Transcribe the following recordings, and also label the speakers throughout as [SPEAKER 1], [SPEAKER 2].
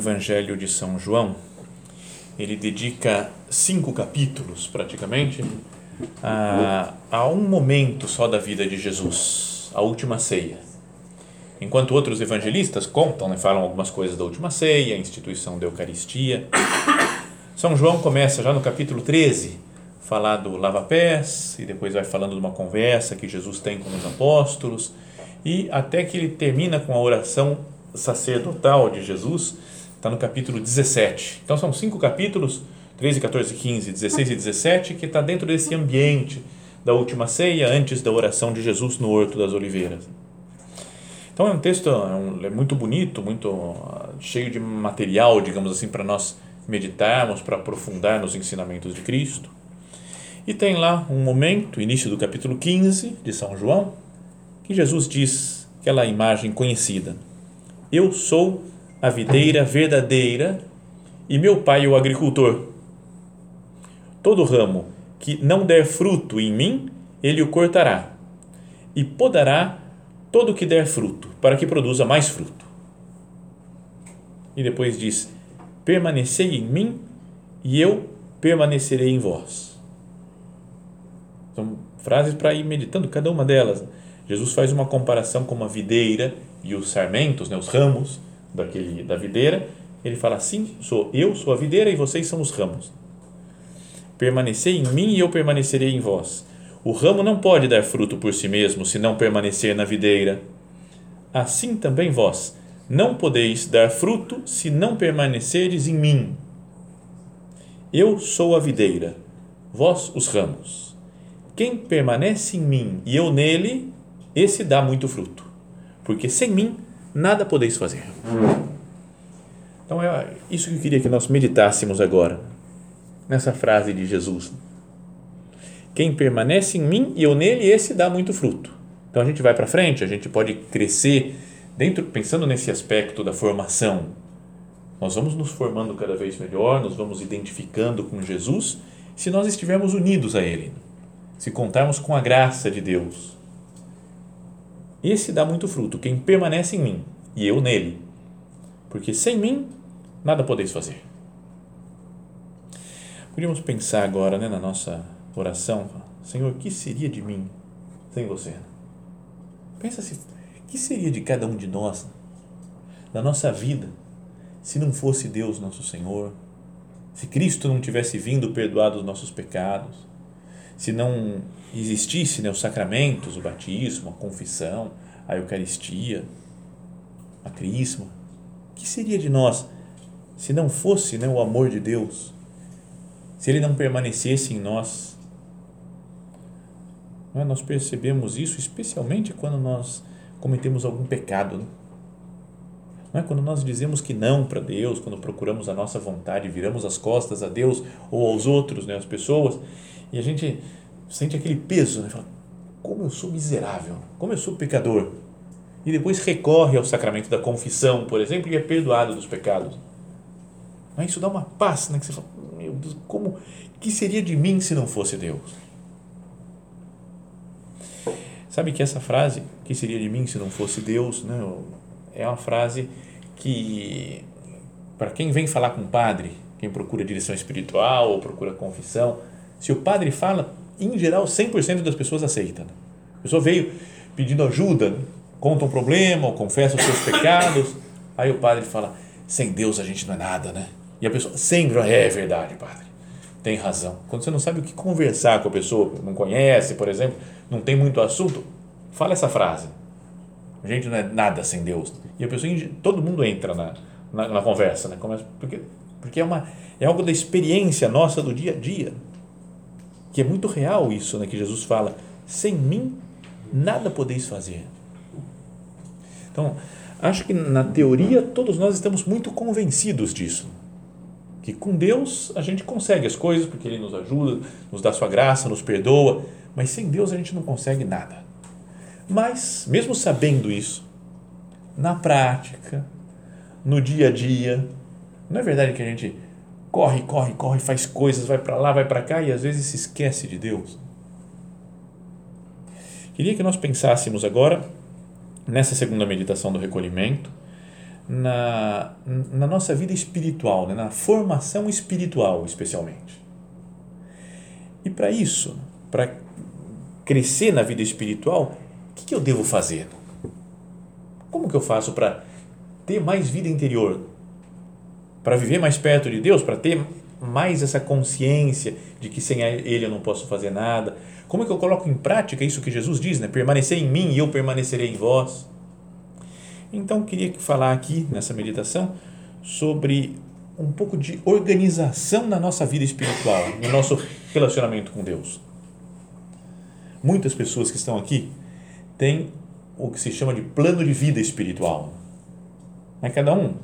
[SPEAKER 1] Evangelho de São João, ele dedica cinco capítulos, praticamente, a, a um momento só da vida de Jesus, a última ceia. Enquanto outros evangelistas contam, né, falam algumas coisas da última ceia, a instituição da Eucaristia. São João começa já no capítulo 13, falar do lava-pés, e depois vai falando de uma conversa que Jesus tem com os apóstolos, e até que ele termina com a oração sacerdotal de Jesus, está no capítulo 17. Então são cinco capítulos 13, 14, 15, 16 e 17, que está dentro desse ambiente da última ceia, antes da oração de Jesus no Horto das Oliveiras. Então é um texto é, um, é muito bonito, muito uh, cheio de material, digamos assim, para nós meditarmos, para aprofundar nos ensinamentos de Cristo. E tem lá um momento, início do capítulo 15 de São João, que Jesus diz aquela imagem conhecida: Eu sou a videira verdadeira e meu pai o agricultor. Todo ramo que não der fruto em mim, ele o cortará, e podará todo o que der fruto, para que produza mais fruto. E depois diz: Permanecei em mim, e eu permanecerei em vós. São frases para ir meditando cada uma delas. Jesus faz uma comparação com uma videira e os sarmentos, né, os ramos daquele da videira. Ele fala assim: sou eu, sou a videira e vocês são os ramos. Permanecei em mim e eu permanecerei em vós. O ramo não pode dar fruto por si mesmo se não permanecer na videira. Assim também vós não podeis dar fruto se não permanecerdes em mim. Eu sou a videira, vós os ramos. Quem permanece em mim e eu nele, esse dá muito fruto, porque sem mim nada podeis fazer. Então é isso que eu queria que nós meditássemos agora nessa frase de Jesus. Quem permanece em mim e eu nele, esse dá muito fruto. Então a gente vai para frente, a gente pode crescer dentro, pensando nesse aspecto da formação. Nós vamos nos formando cada vez melhor, nós vamos identificando com Jesus, se nós estivermos unidos a Ele, se contarmos com a graça de Deus. Esse dá muito fruto, quem permanece em mim e eu nele. Porque sem mim, nada podeis fazer. Podíamos pensar agora né, na nossa oração, Senhor, o que seria de mim sem você? Pensa se, o que seria de cada um de nós, da nossa vida, se não fosse Deus nosso Senhor, se Cristo não tivesse vindo perdoar os nossos pecados, se não existisse né, os sacramentos, o batismo, a confissão, a Eucaristia, a Crisma, o que seria de nós se não fosse né, o amor de Deus? se ele não permanecesse em nós. É? Nós percebemos isso especialmente quando nós cometemos algum pecado. Né? Não é? Quando nós dizemos que não para Deus, quando procuramos a nossa vontade, viramos as costas a Deus ou aos outros, né, as pessoas, e a gente sente aquele peso, né? Fala, como eu sou miserável, como eu sou pecador. E depois recorre ao sacramento da confissão, por exemplo, e é perdoado dos pecados. Mas isso dá uma paz, né? Que você fala, meu Deus, como que seria de mim se não fosse Deus? Sabe que essa frase, que seria de mim se não fosse Deus, né, é uma frase que para quem vem falar com o padre, quem procura direção espiritual ou procura confissão, se o padre fala, em geral 100% das pessoas aceitam. A pessoa veio pedindo ajuda conta um problema ou confessa os seus pecados. Aí o padre fala: sem Deus a gente não é nada, né? E a pessoa sempre é verdade, padre. Tem razão. Quando você não sabe o que conversar com a pessoa, não conhece, por exemplo, não tem muito assunto, fala essa frase. A gente não é nada sem Deus. E a pessoa, todo mundo entra na, na, na conversa, né? Começa, porque porque é, uma, é algo da experiência nossa do dia a dia, que é muito real isso, né? Que Jesus fala: sem mim nada podeis fazer. Então, acho que na teoria todos nós estamos muito convencidos disso. Que com Deus a gente consegue as coisas, porque Ele nos ajuda, nos dá Sua graça, nos perdoa, mas sem Deus a gente não consegue nada. Mas, mesmo sabendo isso, na prática, no dia a dia, não é verdade que a gente corre, corre, corre, faz coisas, vai para lá, vai para cá e às vezes se esquece de Deus? Queria que nós pensássemos agora, nessa segunda meditação do recolhimento, na, na nossa vida espiritual, né? na formação espiritual, especialmente. E para isso, para crescer na vida espiritual, o que, que eu devo fazer? Como que eu faço para ter mais vida interior? Para viver mais perto de Deus? Para ter mais essa consciência de que sem Ele eu não posso fazer nada? Como é que eu coloco em prática isso que Jesus diz, né? Permanecer em mim e eu permanecerei em vós. Então, queria falar aqui nessa meditação sobre um pouco de organização na nossa vida espiritual, no nosso relacionamento com Deus. Muitas pessoas que estão aqui têm o que se chama de plano de vida espiritual. É cada um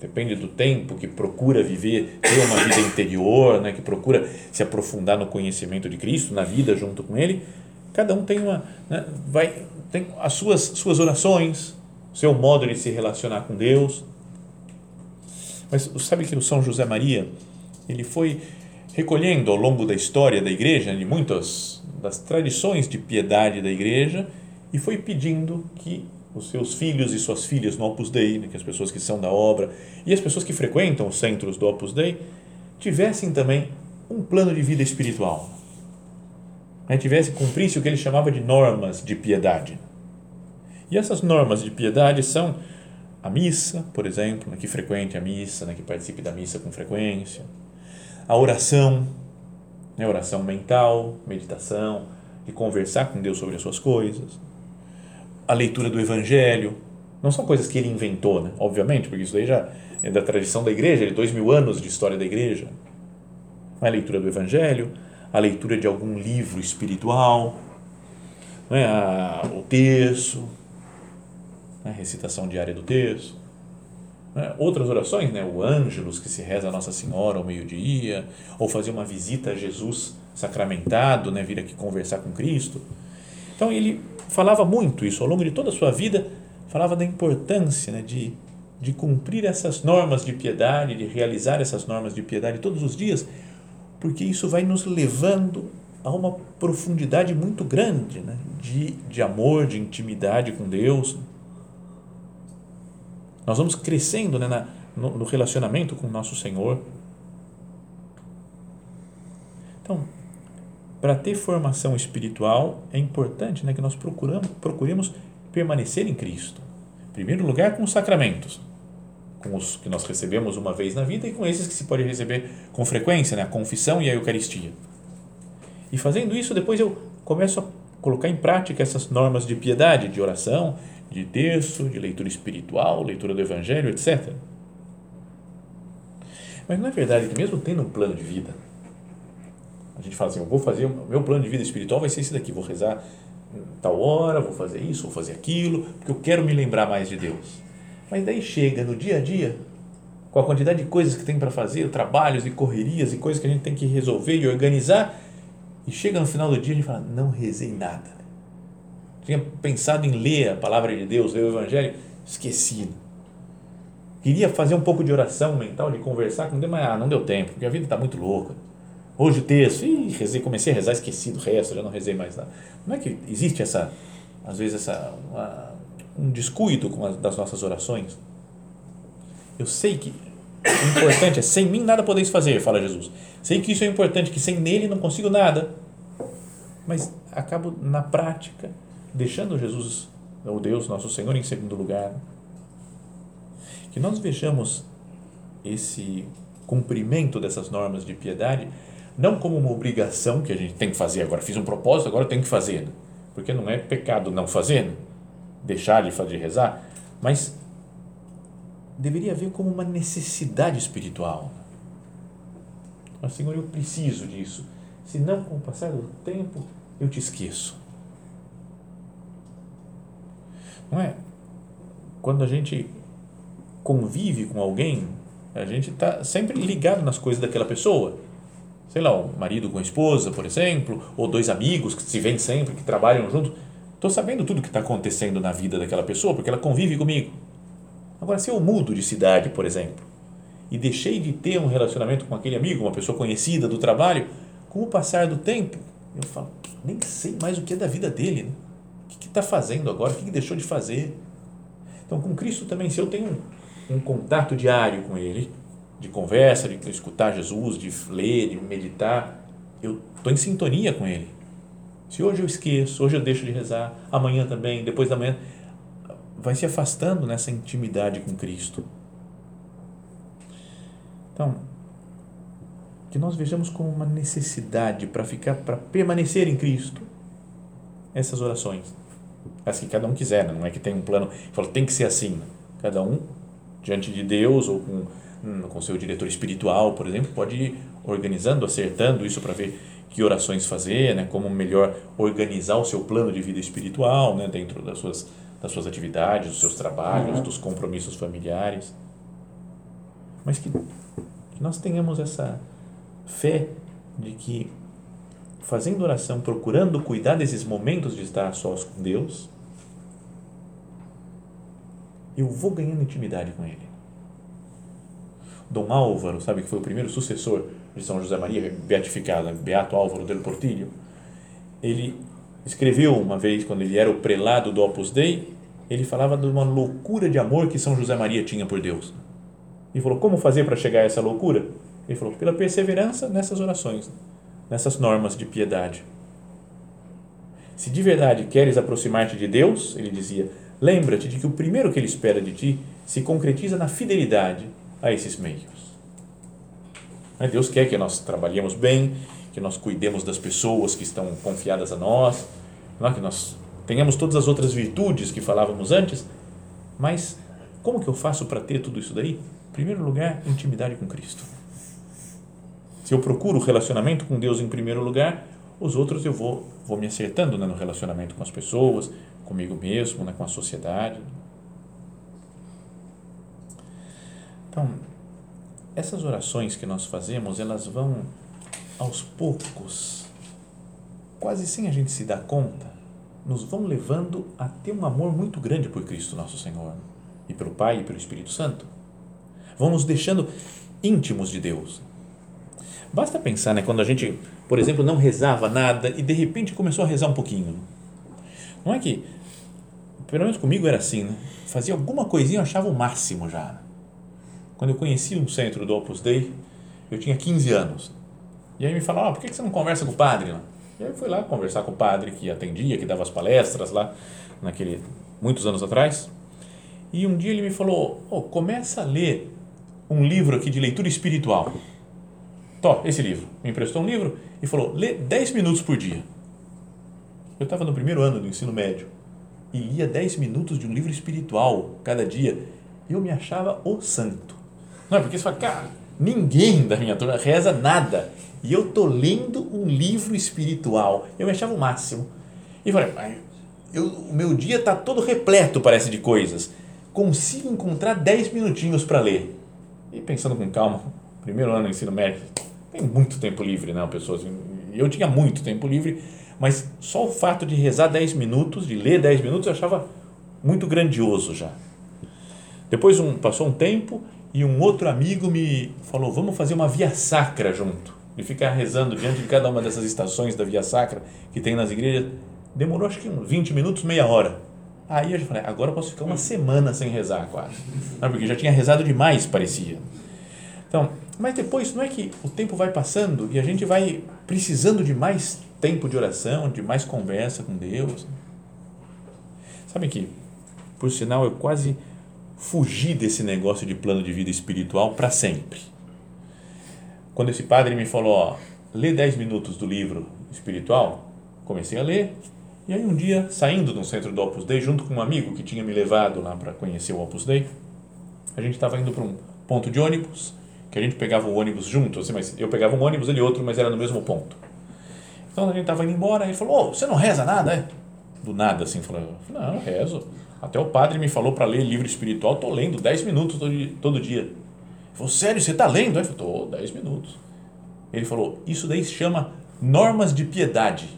[SPEAKER 1] depende do tempo que procura viver, ter uma vida interior, né, que procura se aprofundar no conhecimento de Cristo, na vida junto com Ele, cada um tem uma, né, vai, tem as suas, suas orações, seu modo de se relacionar com Deus. Mas sabe que o São José Maria, ele foi recolhendo ao longo da história da igreja, de muitas das tradições de piedade da igreja, e foi pedindo que os seus filhos e suas filhas no Opus Dei, né, que as pessoas que são da obra e as pessoas que frequentam os centros do Opus Dei tivessem também um plano de vida espiritual. Né, tivesse cumprisse o que ele chamava de normas de piedade. E essas normas de piedade são a missa, por exemplo, né, que frequente a missa, né, que participe da missa com frequência, a oração, né, oração mental, meditação, de conversar com Deus sobre as suas coisas a leitura do Evangelho. Não são coisas que ele inventou, né? obviamente, porque isso daí já é da tradição da igreja, de dois mil anos de história da igreja. A leitura do Evangelho, a leitura de algum livro espiritual, é? a, o texto, a recitação diária do texto. É? Outras orações, né? o Ângelus, que se reza a Nossa Senhora ao meio-dia, ou fazer uma visita a Jesus sacramentado, né? vir aqui conversar com Cristo. Então ele falava muito isso ao longo de toda a sua vida, falava da importância né, de, de cumprir essas normas de piedade, de realizar essas normas de piedade todos os dias, porque isso vai nos levando a uma profundidade muito grande né, de, de amor, de intimidade com Deus. Nós vamos crescendo né, na, no, no relacionamento com o nosso Senhor. Então, para ter formação espiritual, é importante né, que nós procuramos, procuremos permanecer em Cristo. Em primeiro lugar, com os sacramentos, com os que nós recebemos uma vez na vida e com esses que se pode receber com frequência, né, a confissão e a Eucaristia. E fazendo isso, depois eu começo a colocar em prática essas normas de piedade, de oração, de texto, de leitura espiritual, leitura do Evangelho, etc. Mas não é verdade que, mesmo tendo um plano de vida, a gente fala assim, eu vou fazer, o meu plano de vida espiritual vai ser esse daqui, vou rezar tal hora, vou fazer isso, vou fazer aquilo, porque eu quero me lembrar mais de Deus. Mas daí chega no dia a dia, com a quantidade de coisas que tem para fazer, trabalhos e correrias e coisas que a gente tem que resolver e organizar, e chega no final do dia e a gente fala, não rezei nada. Tinha pensado em ler a palavra de Deus, ler o Evangelho, esqueci. Queria fazer um pouco de oração mental, de conversar com Deus, mas ah, não deu tempo, porque a vida está muito louca Hoje o texto, ih, rezei, comecei a rezar, esqueci do resto, já não rezei mais nada. Não é que existe essa, às vezes, essa, uma, um descuido com as, das nossas orações? Eu sei que o importante é, sem mim nada podeis fazer, fala Jesus. Sei que isso é importante, que sem nele não consigo nada. Mas acabo, na prática, deixando Jesus o Deus nosso Senhor em segundo lugar. Que nós vejamos esse cumprimento dessas normas de piedade não como uma obrigação que a gente tem que fazer agora. Fiz um propósito, agora eu tenho que fazer. Porque não é pecado não fazer, deixar de fazer rezar, mas deveria haver como uma necessidade espiritual. Mas, Senhor, eu preciso disso. Senão, com o passar do tempo, eu te esqueço. Não é? Quando a gente convive com alguém, a gente está sempre ligado nas coisas daquela pessoa. Sei lá, um marido com a esposa, por exemplo, ou dois amigos que se veem sempre, que trabalham juntos. Estou sabendo tudo o que está acontecendo na vida daquela pessoa, porque ela convive comigo. Agora, se eu mudo de cidade, por exemplo, e deixei de ter um relacionamento com aquele amigo, uma pessoa conhecida do trabalho, com o passar do tempo, eu falo, nem sei mais o que é da vida dele. Né? O que está fazendo agora? O que, que deixou de fazer? Então, com Cristo também, se eu tenho um, um contato diário com Ele, de conversa, de escutar Jesus, de ler, de meditar, eu estou em sintonia com Ele. Se hoje eu esqueço, hoje eu deixo de rezar, amanhã também, depois da manhã, vai se afastando nessa intimidade com Cristo. Então, que nós vejamos como uma necessidade para ficar, para permanecer em Cristo, essas orações. As que cada um quiser, né? não é que tem um plano, fala, tem que ser assim. Cada um, diante de Deus ou com, com seu diretor espiritual, por exemplo, pode ir organizando, acertando isso para ver que orações fazer, né? como melhor organizar o seu plano de vida espiritual né? dentro das suas das suas atividades, dos seus trabalhos, dos compromissos familiares. Mas que, que nós tenhamos essa fé de que, fazendo oração, procurando cuidar desses momentos de estar sós com Deus, eu vou ganhando intimidade com Ele. Dom Álvaro, sabe que foi o primeiro sucessor de São José Maria, beatificado, Beato Álvaro del Portillo, ele escreveu uma vez, quando ele era o prelado do Opus Dei, ele falava de uma loucura de amor que São José Maria tinha por Deus. E falou: como fazer para chegar a essa loucura? Ele falou: pela perseverança nessas orações, nessas normas de piedade. Se de verdade queres aproximar-te de Deus, ele dizia, lembra-te de que o primeiro que ele espera de ti se concretiza na fidelidade a esses meios. Deus quer que nós trabalhemos bem, que nós cuidemos das pessoas que estão confiadas a nós, é? que nós tenhamos todas as outras virtudes que falávamos antes, mas como que eu faço para ter tudo isso daí? Em primeiro lugar, intimidade com Cristo. Se eu procuro relacionamento com Deus em primeiro lugar, os outros eu vou, vou me acertando né, no relacionamento com as pessoas, comigo mesmo, né, com a sociedade. Então, essas orações que nós fazemos, elas vão aos poucos, quase sem a gente se dar conta, nos vão levando a ter um amor muito grande por Cristo nosso Senhor e pelo Pai e pelo Espírito Santo. Vão nos deixando íntimos de Deus. Basta pensar, né, quando a gente, por exemplo, não rezava nada e de repente começou a rezar um pouquinho. Não é que, pelo menos comigo era assim, né? fazia alguma coisinha eu achava o máximo já. Quando eu conheci um centro do Opus Dei, eu tinha 15 anos. E aí me falaram, ah, por que você não conversa com o padre? E aí eu fui lá conversar com o padre que atendia, que dava as palestras lá, naquele, muitos anos atrás. E um dia ele me falou, oh, começa a ler um livro aqui de leitura espiritual. Tó, esse livro. Me emprestou um livro e falou, lê 10 minutos por dia. Eu estava no primeiro ano do ensino médio e lia 10 minutos de um livro espiritual cada dia. Eu me achava o santo. Não porque você fala, cara, ninguém da minha turma reza nada e eu tô lendo um livro espiritual. Eu me achava o máximo. E falei, eu, o meu dia está todo repleto, parece, de coisas. Consigo encontrar 10 minutinhos para ler. E pensando com calma, primeiro ano do ensino médio, tem muito tempo livre, né, pessoas? Eu tinha muito tempo livre, mas só o fato de rezar 10 minutos, de ler 10 minutos, eu achava muito grandioso já. Depois um, passou um tempo e um outro amigo me falou: vamos fazer uma via sacra junto de ficar rezando diante de cada uma dessas estações da Via Sacra que tem nas igrejas, demorou acho que uns 20 minutos, meia hora. Aí eu já falei, agora eu posso ficar uma semana sem rezar quase. Não, porque já tinha rezado demais, parecia. Então, mas depois não é que o tempo vai passando e a gente vai precisando de mais tempo de oração, de mais conversa com Deus. Sabe que, por sinal, eu quase fugi desse negócio de plano de vida espiritual para sempre. Quando esse padre me falou, ó, lê 10 minutos do livro espiritual, comecei a ler, e aí um dia, saindo um centro do Opus Dei, junto com um amigo que tinha me levado lá para conhecer o Opus Dei, a gente estava indo para um ponto de ônibus, que a gente pegava o ônibus junto, assim, mas eu pegava um ônibus, ele outro, mas era no mesmo ponto. Então a gente estava indo embora, ele falou, você não reza nada, é? Do nada, assim, falou, não, rezo. Até o padre me falou para ler livro espiritual, estou lendo 10 minutos todo dia. Ele falou, sério, você está lendo? Eu falei, estou 10 minutos. Ele falou, isso daí se chama normas de piedade.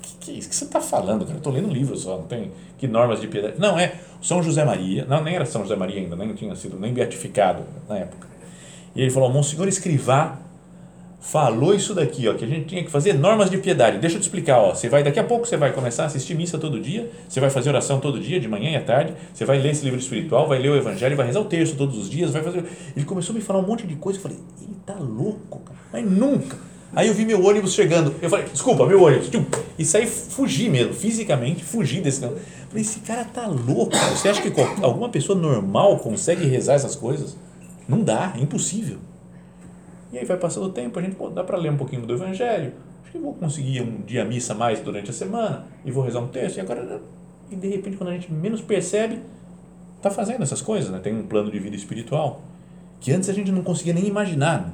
[SPEAKER 1] Que, que é isso que você está falando, cara? Eu estou lendo livro só, não tem que normas de piedade. Não, é São José Maria, não, nem era São José Maria ainda, nem tinha sido nem beatificado na época. E ele falou, Monsenhor Escrivá falou isso daqui, ó, que a gente tinha que fazer normas de piedade. Deixa eu te explicar, ó. Você vai daqui a pouco você vai começar a assistir missa todo dia, você vai fazer oração todo dia, de manhã e à tarde, você vai ler esse livro espiritual, vai ler o evangelho, vai rezar o texto todos os dias, vai fazer. Ele começou a me falar um monte de coisa, eu falei, ele tá louco, cara. Mas nunca. Aí eu vi meu ônibus chegando, eu falei, desculpa, meu ônibus, e saí fugi mesmo, fisicamente, fugi desse não. Falei, esse cara tá louco. Você acha que alguma pessoa normal consegue rezar essas coisas? Não dá, é impossível. E aí vai passando o tempo, a gente, pô, dá para ler um pouquinho do Evangelho, acho que vou conseguir um dia missa mais durante a semana, e vou rezar um texto, e agora, e de repente, quando a gente menos percebe, está fazendo essas coisas, né? tem um plano de vida espiritual, que antes a gente não conseguia nem imaginar.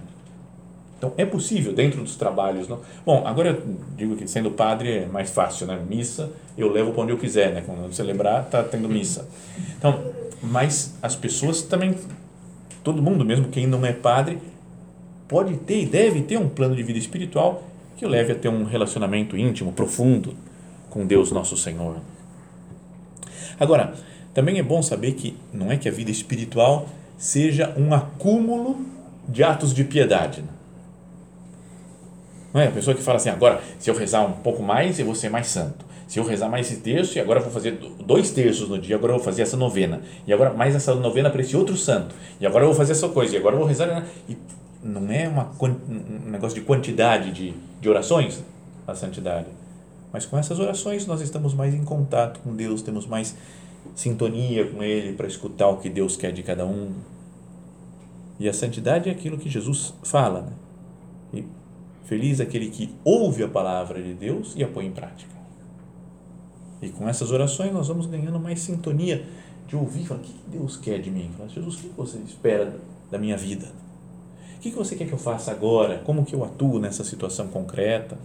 [SPEAKER 1] Então, é possível dentro dos trabalhos. Não? Bom, agora eu digo que sendo padre é mais fácil, né? Missa eu levo para onde eu quiser, né? Quando celebrar, tá tendo missa. Então, mas as pessoas também, todo mundo, mesmo quem não é padre, pode ter e deve ter um plano de vida espiritual que o leve a ter um relacionamento íntimo, profundo com Deus nosso Senhor. Agora, também é bom saber que não é que a vida espiritual seja um acúmulo de atos de piedade. Né? Não é a pessoa que fala assim, agora, se eu rezar um pouco mais, eu vou ser mais santo. Se eu rezar mais esse terço, e agora eu vou fazer dois terços no dia, agora eu vou fazer essa novena. E agora mais essa novena para esse outro santo. E agora eu vou fazer essa coisa, e agora eu vou rezar. Né? E não é uma, um negócio de quantidade de, de orações, a santidade. Mas com essas orações nós estamos mais em contato com Deus, temos mais sintonia com Ele para escutar o que Deus quer de cada um. E a santidade é aquilo que Jesus fala. Né? E feliz aquele que ouve a palavra de Deus e a põe em prática. E com essas orações nós vamos ganhando mais sintonia de ouvir, falar, o que Deus quer de mim? Jesus, o que você espera da minha vida? Que, que você quer que eu faça agora? Como que eu atuo nessa situação concreta?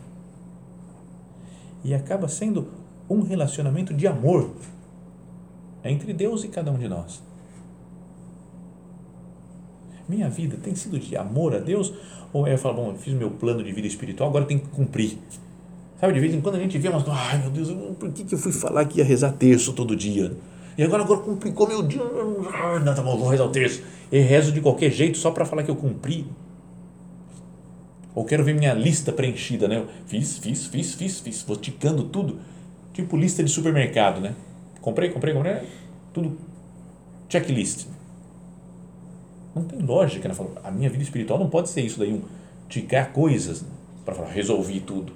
[SPEAKER 1] E acaba sendo um relacionamento de amor entre Deus e cada um de nós. Minha vida tem sido de amor a Deus ou é falar, bom, eu fiz meu plano de vida espiritual, agora tem que cumprir. Sabe, de vez em quando a gente vê umas, ai meu Deus, por que, que eu fui falar que ia rezar terço todo dia? E agora, agora complicou meu dia, não, tá bom, vou rezar o terço e rezo de qualquer jeito só para falar que eu cumpri. Ou quero ver minha lista preenchida, né? Fiz, fiz, fiz, fiz, fiz, vou ticando tudo, tipo lista de supermercado, né? Comprei, comprei, comprei, tudo checklist. Não tem lógica, né? A minha vida espiritual não pode ser isso daí, um ticar coisas para falar, resolvi tudo.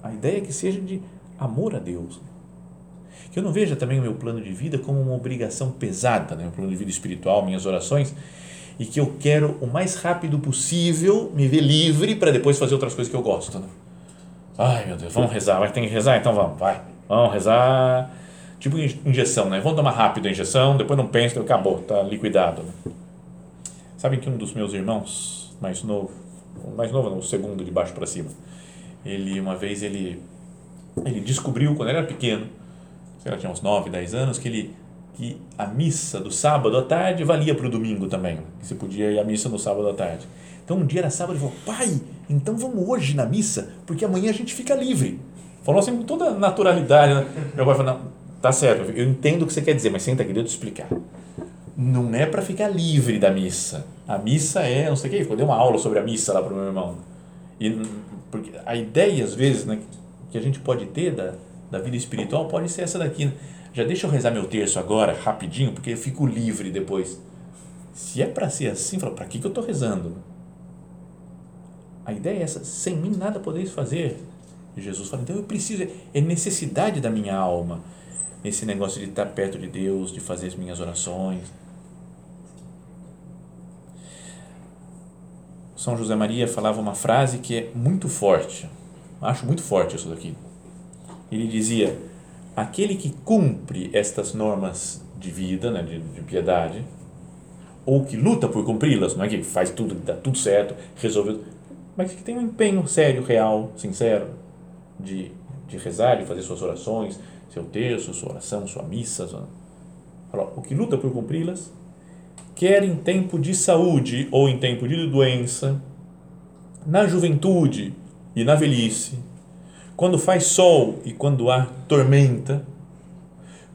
[SPEAKER 1] A ideia é que seja de amor a Deus que eu não veja também o meu plano de vida como uma obrigação pesada, né? o plano de vida espiritual, minhas orações, e que eu quero o mais rápido possível me ver livre para depois fazer outras coisas que eu gosto. Né? Ai meu Deus, vamos rezar, vai ter que rezar? Então vamos, vai, vamos rezar. Tipo injeção, né? Vamos tomar rápido a injeção, depois não pensa, acabou, está liquidado. Né? Sabem que um dos meus irmãos, mais novo, mais novo, não, o segundo de baixo para cima, ele uma vez ele ele descobriu quando ele era pequeno sei lá, tinha uns 9, 10 anos, que ele que a missa do sábado à tarde valia para o domingo também, que você podia ir à missa no sábado à tarde. Então um dia era sábado, ele falou, pai, então vamos hoje na missa, porque amanhã a gente fica livre. Falou assim com toda naturalidade. Né? Meu pai falou, não, tá certo, eu entendo o que você quer dizer, mas senta aqui, deixa eu te explicar. Não é para ficar livre da missa. A missa é, não sei o que, eu dei uma aula sobre a missa lá para o meu irmão. E, porque a ideia, às vezes, né, que a gente pode ter da, da vida espiritual pode ser essa daqui. Né? Já deixa eu rezar meu terço agora, rapidinho, porque eu fico livre depois. Se é para ser assim, para que, que eu estou rezando? A ideia é essa, sem mim nada podeis fazer. E Jesus fala, então eu preciso, é necessidade da minha alma. nesse negócio de estar perto de Deus, de fazer as minhas orações. São José Maria falava uma frase que é muito forte, acho muito forte isso daqui. Ele dizia: aquele que cumpre estas normas de vida, né, de, de piedade, ou que luta por cumpri-las, não é que faz tudo, dá tudo certo, resolveu, mas que tem um empenho sério, real, sincero, de, de rezar, de fazer suas orações, seu terço, sua oração, sua missa. Sua... O que luta por cumpri-las, quer em tempo de saúde ou em tempo de doença, na juventude e na velhice, quando faz sol e quando há tormenta,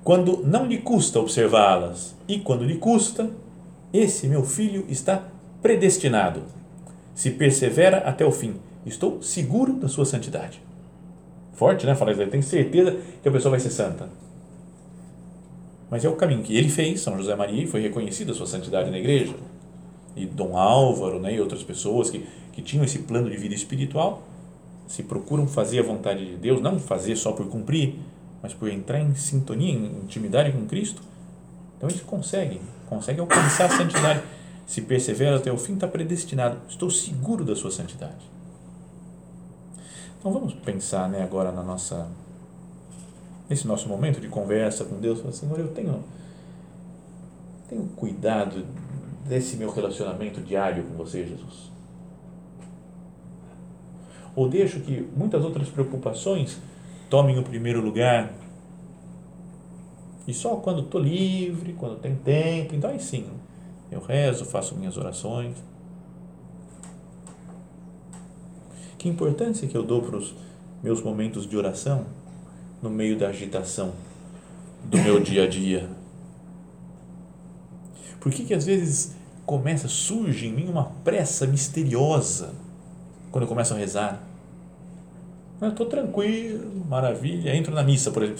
[SPEAKER 1] quando não lhe custa observá-las e quando lhe custa, esse meu filho está predestinado. Se persevera até o fim, estou seguro da sua santidade. Forte, né? Falar isso aí. Tem certeza que a pessoa vai ser santa. Mas é o caminho que ele fez, São José Maria, e foi reconhecida a sua santidade na igreja. E Dom Álvaro né, e outras pessoas que, que tinham esse plano de vida espiritual se procuram fazer a vontade de Deus, não fazer só por cumprir, mas por entrar em sintonia, em intimidade com Cristo. Então eles conseguem, conseguem alcançar a santidade. Se persevera até o fim, está predestinado. Estou seguro da sua santidade. Então vamos pensar né, agora na nossa nesse nosso momento de conversa com Deus, falar, Senhor, eu tenho tenho cuidado desse meu relacionamento diário com você, Jesus. Ou deixo que muitas outras preocupações tomem o primeiro lugar. E só quando estou livre, quando tem tempo, então aí sim, eu rezo, faço minhas orações. Que importância que eu dou para os meus momentos de oração no meio da agitação do meu dia a dia? Por que, que às vezes começa, surge em mim uma pressa misteriosa quando eu começo a rezar? Eu estou tranquilo, maravilha, entro na missa, por exemplo,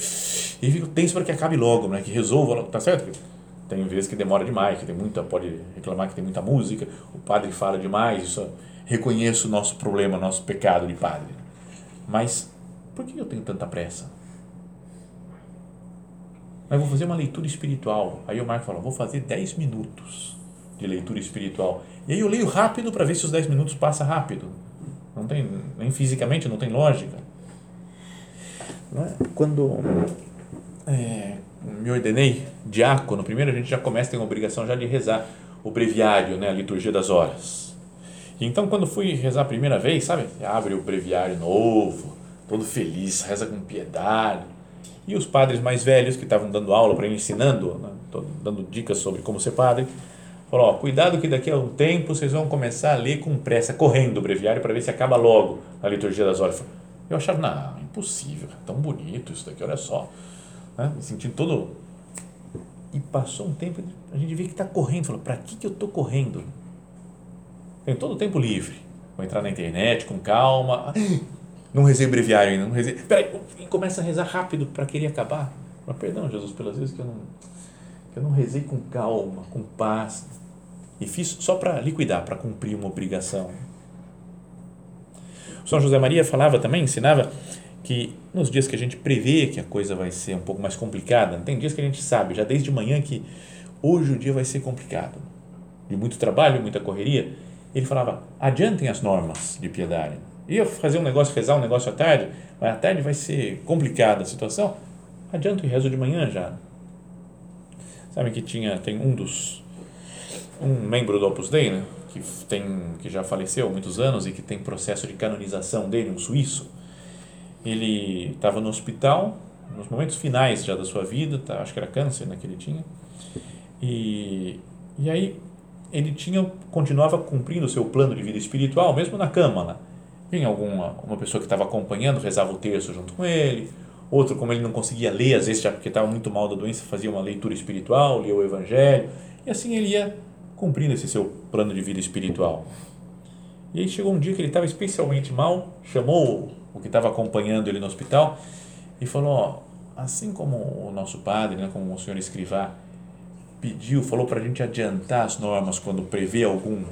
[SPEAKER 1] e fico tenso para que acabe logo, né? que resolva, tá certo? Tem vezes que demora demais, que tem muita, pode reclamar que tem muita música, o padre fala demais, isso reconheço o nosso problema, nosso pecado de padre. Mas por que eu tenho tanta pressa? Mas vou fazer uma leitura espiritual. Aí o Marco fala, vou fazer 10 minutos de leitura espiritual. E aí eu leio rápido para ver se os 10 minutos passa rápido. Não tem, nem fisicamente não tem lógica. É? Quando é, me ordenei diácono, primeiro a gente já começa, tem a obrigação já de rezar o breviário, né, a liturgia das horas então, quando fui rezar a primeira vez, sabe? Abre o breviário novo, todo feliz, reza com piedade. E os padres mais velhos que estavam dando aula para ensinando, né? dando dicas sobre como ser padre, falou: ó, cuidado que daqui a um tempo vocês vão começar a ler com pressa, correndo o breviário para ver se acaba logo a liturgia das horas. Eu achava, não, impossível, tão bonito isso daqui, olha só. Né? Me sentindo todo. E passou um tempo, a gente vê que está correndo. Falou: para que, que eu estou correndo? Tenho todo o tempo livre. Vou entrar na internet com calma. Não rezei breviário ainda, não rezei. Peraí, e começa a rezar rápido para querer acabar. Mas perdão, Jesus, pelas vezes que eu não, eu não rezei com calma, com paz. E fiz só para liquidar, para cumprir uma obrigação. São José Maria falava também, ensinava que nos dias que a gente prevê que a coisa vai ser um pouco mais complicada, tem dias que a gente sabe já desde manhã que hoje o dia vai ser complicado, de muito trabalho, muita correria, ele falava, adiantem as normas de piedade. Ia fazer um negócio, rezar um negócio à tarde, mas à tarde vai ser complicada a situação, adianta e rezo de manhã já. Sabe que tinha, tem um dos, um membro do Opus Dei, né, que, tem, que já faleceu há muitos anos e que tem processo de canonização dele, um suíço. Ele estava no hospital, nos momentos finais já da sua vida, tá, acho que era câncer né, que ele tinha, e, e aí ele tinha continuava cumprindo o seu plano de vida espiritual mesmo na cama lá. Vinha alguma uma pessoa que estava acompanhando, rezava o terço junto com ele. Outro, como ele não conseguia ler, às vezes já porque estava muito mal da doença, fazia uma leitura espiritual, lia o evangelho. E assim ele ia cumprindo esse seu plano de vida espiritual. E aí chegou um dia que ele estava especialmente mal, chamou o que estava acompanhando ele no hospital e falou: ó, assim como o nosso padre, né, como o senhor escrivá, pediu, falou para a gente adiantar as normas quando prevê algum,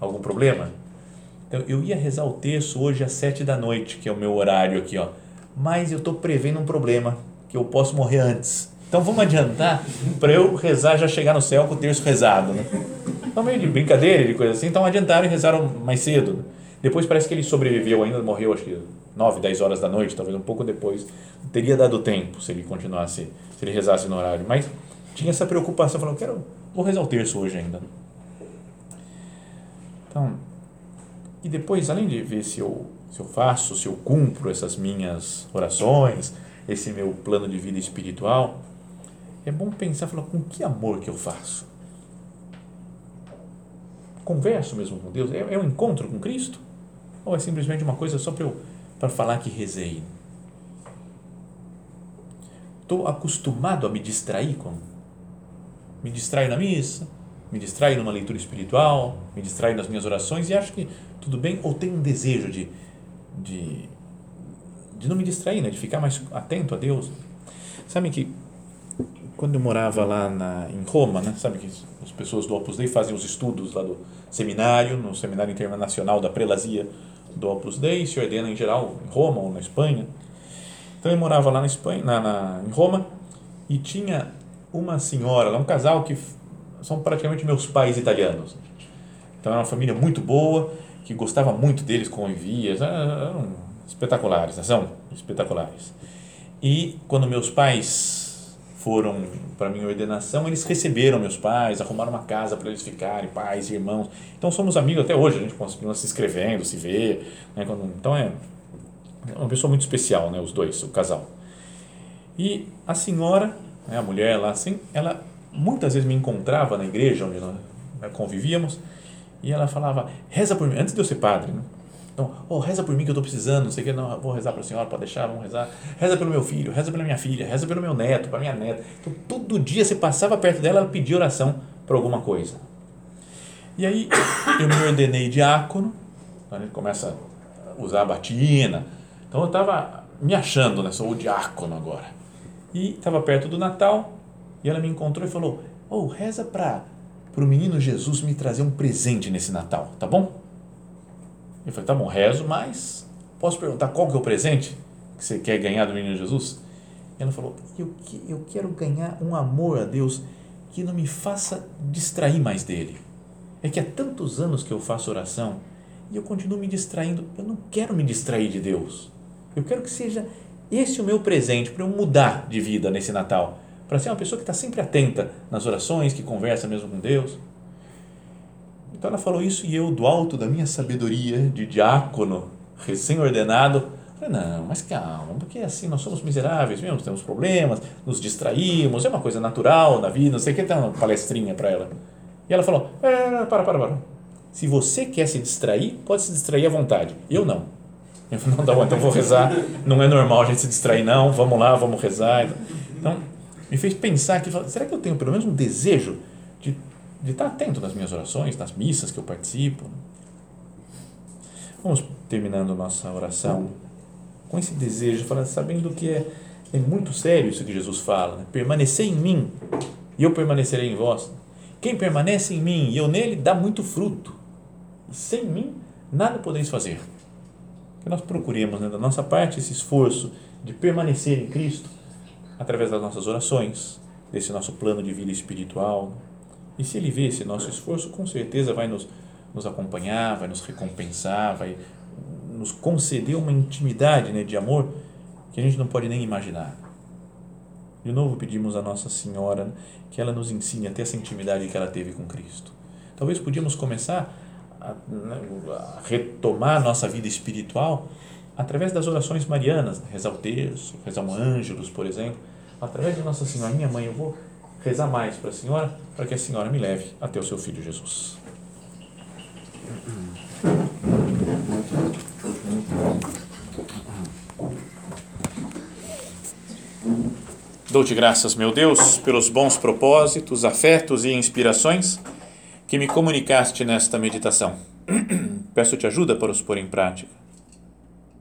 [SPEAKER 1] algum problema. Então, eu ia rezar o texto hoje às sete da noite, que é o meu horário aqui, ó. Mas eu estou prevendo um problema que eu posso morrer antes. Então vamos adiantar para eu rezar, já chegar no céu com o terço rezado. Né? Então, meio de brincadeira, de coisa assim. Então adiantaram e rezaram mais cedo. Depois parece que ele sobreviveu ainda, morreu acho que 9, 10 horas da noite, talvez um pouco depois. Teria dado tempo se ele continuasse, se ele rezasse no horário. Mas tinha essa preocupação, falou, quero, vou rezar o terço hoje ainda. Então, e depois, além de ver se eu, se eu faço, se eu cumpro essas minhas orações, esse meu plano de vida espiritual, é bom pensar, falar, com que amor que eu faço? Converso mesmo com Deus? É, é um encontro com Cristo? Ou é simplesmente uma coisa só para eu para falar que rezei? Estou acostumado a me distrair com me distraio na missa, me distraio numa leitura espiritual, me distraio nas minhas orações e acho que tudo bem, ou tenho um desejo de, de, de não me distrair, né? de ficar mais atento a Deus. Sabe que quando eu morava lá na, em Roma, né? sabe que as pessoas do Opus Dei fazem os estudos lá do seminário, no Seminário Internacional da Prelazia do Opus Dei, se ordena em geral em Roma ou na Espanha. Então eu morava lá na Espanha, na, na em Roma, e tinha uma senhora, um casal que são praticamente meus pais italianos. Então era uma família muito boa, que gostava muito deles, convivia, eram espetaculares, são espetaculares. E quando meus pais foram para minha ordenação, eles receberam meus pais, arrumaram uma casa para eles ficarem, pais, irmãos. Então somos amigos até hoje, a gente continua se escrevendo, se vê. Né? Então é uma pessoa muito especial, né? os dois, o casal. E a senhora, né? a mulher lá assim, ela muitas vezes me encontrava na igreja onde nós né, convivíamos e ela falava, reza por mim, antes de eu ser padre, né? Então, oh, reza por mim que eu estou precisando, não sei o que, não, vou rezar para a senhora, pode deixar, vamos rezar. Reza pelo meu filho, reza pela minha filha, reza pelo meu neto, para minha neta. Então, todo dia você passava perto dela, ela pedia oração para alguma coisa. E aí, eu me ordenei diácono, então a gente começa a usar a batina. Então, eu estava me achando, né? Sou o diácono agora. E estava perto do Natal, e ela me encontrou e falou: Oh, reza para o menino Jesus me trazer um presente nesse Natal, tá bom? Eu falei: Tá bom, rezo, mas posso perguntar qual que é o presente que você quer ganhar do menino Jesus? Ela falou: eu, eu quero ganhar um amor a Deus que não me faça distrair mais dele. É que há tantos anos que eu faço oração e eu continuo me distraindo. Eu não quero me distrair de Deus. Eu quero que seja esse o meu presente para eu mudar de vida nesse Natal para ser uma pessoa que está sempre atenta nas orações, que conversa mesmo com Deus. Então ela falou isso e eu, do alto da minha sabedoria de diácono, recém-ordenado, falei, não, mas calma, porque assim nós somos miseráveis mesmo, temos problemas, nos distraímos, é uma coisa natural na vida, não sei o que, tem uma palestrinha para ela. E ela falou, é, para, para, para. Se você quer se distrair, pode se distrair à vontade. Eu não. Eu falei, não, tá bom, então vou rezar. Não é normal a gente se distrair, não. Vamos lá, vamos rezar. Então, me fez pensar que será que eu tenho pelo menos um desejo de, de estar atento nas minhas orações, nas missas que eu participo? Vamos terminando nossa oração com esse desejo, sabendo que é, é muito sério isso que Jesus fala, né? permanecer em mim e eu permanecerei em vós. Quem permanece em mim e eu nele dá muito fruto. E sem mim nada podeis fazer. Que nós procuremos né, da nossa parte esse esforço de permanecer em Cristo através das nossas orações, desse nosso plano de vida espiritual. E se Ele vê esse nosso esforço, com certeza vai nos, nos acompanhar, vai nos recompensar, vai nos conceder uma intimidade né, de amor que a gente não pode nem imaginar. De novo pedimos a Nossa Senhora que ela nos ensine a ter essa intimidade que ela teve com Cristo. Talvez podíamos começar a, né, a retomar a nossa vida espiritual através das orações marianas, rezar o terço, rezar um ângelos, por exemplo, através de Nossa Senhora, minha mãe, eu vou rezar mais para a Senhora, para que a Senhora me leve até o seu Filho Jesus. Dou-te graças, meu Deus, pelos bons propósitos, afetos e inspirações que me comunicaste nesta meditação. Peço-te ajuda para os pôr em prática